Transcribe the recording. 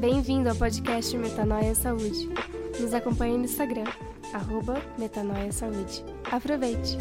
Bem-vindo ao podcast Metanoia Saúde. Nos acompanhe no Instagram, arroba Metanoia Saúde. Aproveite!